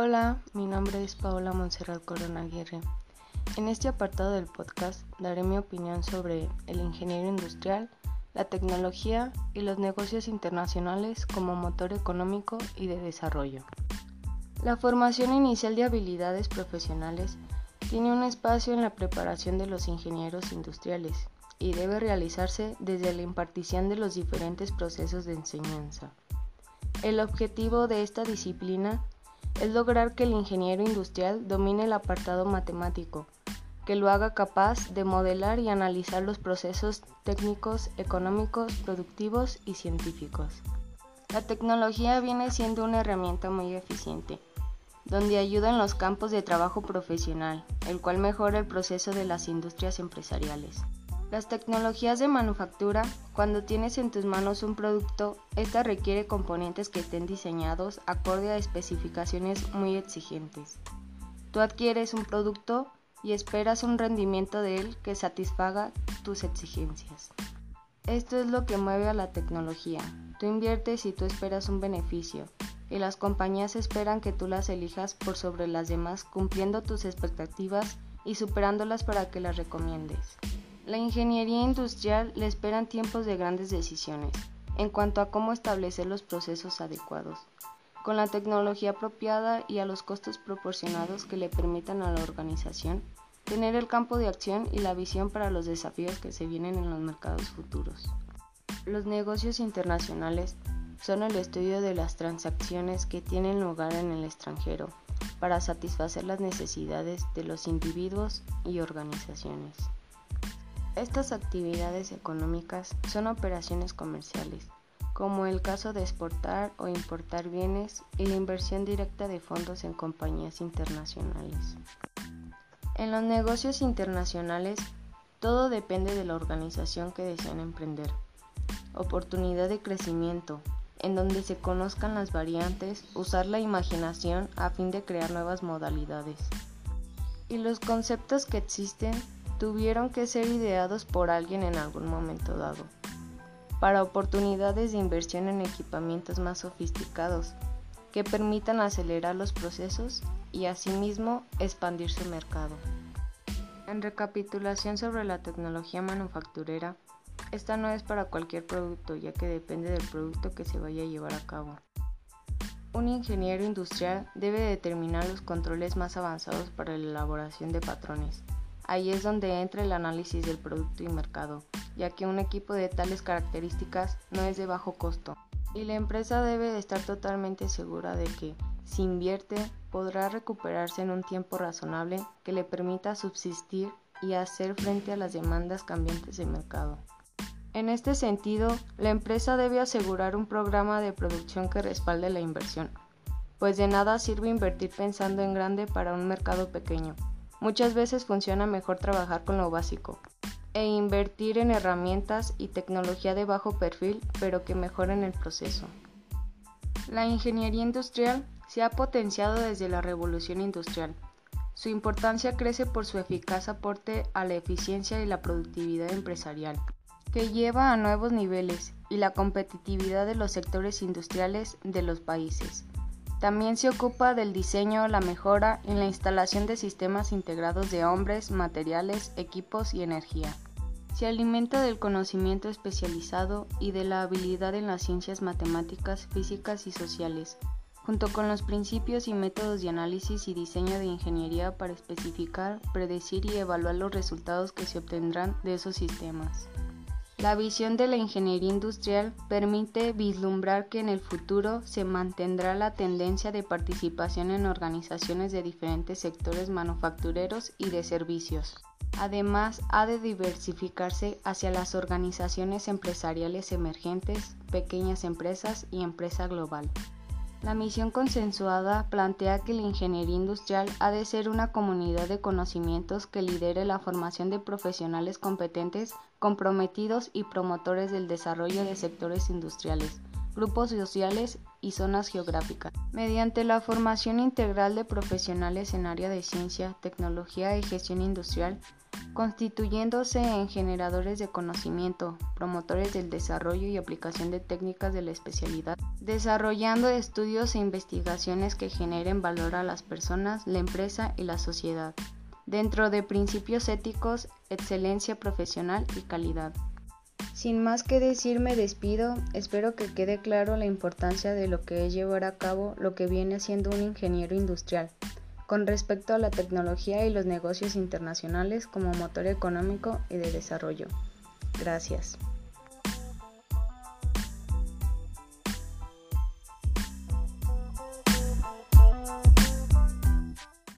Hola, mi nombre es Paola Monserrat Corona Aguirre. En este apartado del podcast daré mi opinión sobre el ingeniero industrial, la tecnología y los negocios internacionales como motor económico y de desarrollo. La formación inicial de habilidades profesionales tiene un espacio en la preparación de los ingenieros industriales y debe realizarse desde la impartición de los diferentes procesos de enseñanza. El objetivo de esta disciplina es lograr que el ingeniero industrial domine el apartado matemático, que lo haga capaz de modelar y analizar los procesos técnicos, económicos, productivos y científicos. La tecnología viene siendo una herramienta muy eficiente, donde ayuda en los campos de trabajo profesional, el cual mejora el proceso de las industrias empresariales. Las tecnologías de manufactura, cuando tienes en tus manos un producto, esta requiere componentes que estén diseñados acorde a especificaciones muy exigentes. Tú adquieres un producto y esperas un rendimiento de él que satisfaga tus exigencias. Esto es lo que mueve a la tecnología. Tú inviertes y tú esperas un beneficio, y las compañías esperan que tú las elijas por sobre las demás cumpliendo tus expectativas y superándolas para que las recomiendes. La ingeniería industrial le esperan tiempos de grandes decisiones en cuanto a cómo establecer los procesos adecuados, con la tecnología apropiada y a los costos proporcionados que le permitan a la organización tener el campo de acción y la visión para los desafíos que se vienen en los mercados futuros. Los negocios internacionales son el estudio de las transacciones que tienen lugar en el extranjero para satisfacer las necesidades de los individuos y organizaciones. Estas actividades económicas son operaciones comerciales, como el caso de exportar o importar bienes y la inversión directa de fondos en compañías internacionales. En los negocios internacionales, todo depende de la organización que desean emprender. Oportunidad de crecimiento, en donde se conozcan las variantes, usar la imaginación a fin de crear nuevas modalidades. Y los conceptos que existen tuvieron que ser ideados por alguien en algún momento dado, para oportunidades de inversión en equipamientos más sofisticados, que permitan acelerar los procesos y asimismo expandir su mercado. En recapitulación sobre la tecnología manufacturera, esta no es para cualquier producto ya que depende del producto que se vaya a llevar a cabo. Un ingeniero industrial debe determinar los controles más avanzados para la elaboración de patrones, Ahí es donde entra el análisis del producto y mercado, ya que un equipo de tales características no es de bajo costo. Y la empresa debe estar totalmente segura de que, si invierte, podrá recuperarse en un tiempo razonable que le permita subsistir y hacer frente a las demandas cambiantes del mercado. En este sentido, la empresa debe asegurar un programa de producción que respalde la inversión, pues de nada sirve invertir pensando en grande para un mercado pequeño. Muchas veces funciona mejor trabajar con lo básico e invertir en herramientas y tecnología de bajo perfil, pero que mejoren el proceso. La ingeniería industrial se ha potenciado desde la revolución industrial. Su importancia crece por su eficaz aporte a la eficiencia y la productividad empresarial, que lleva a nuevos niveles y la competitividad de los sectores industriales de los países. También se ocupa del diseño, la mejora y la instalación de sistemas integrados de hombres, materiales, equipos y energía. Se alimenta del conocimiento especializado y de la habilidad en las ciencias matemáticas, físicas y sociales, junto con los principios y métodos de análisis y diseño de ingeniería para especificar, predecir y evaluar los resultados que se obtendrán de esos sistemas. La visión de la ingeniería industrial permite vislumbrar que en el futuro se mantendrá la tendencia de participación en organizaciones de diferentes sectores manufactureros y de servicios. Además, ha de diversificarse hacia las organizaciones empresariales emergentes, pequeñas empresas y empresa global. La misión consensuada plantea que la ingeniería industrial ha de ser una comunidad de conocimientos que lidere la formación de profesionales competentes, comprometidos y promotores del desarrollo de sectores industriales, grupos sociales y zonas geográficas. Mediante la formación integral de profesionales en área de ciencia, tecnología y gestión industrial, constituyéndose en generadores de conocimiento, promotores del desarrollo y aplicación de técnicas de la especialidad, desarrollando estudios e investigaciones que generen valor a las personas, la empresa y la sociedad, dentro de principios éticos, excelencia profesional y calidad. Sin más que decir me despido, espero que quede claro la importancia de lo que es llevar a cabo lo que viene siendo un ingeniero industrial con respecto a la tecnología y los negocios internacionales como motor económico y de desarrollo. Gracias.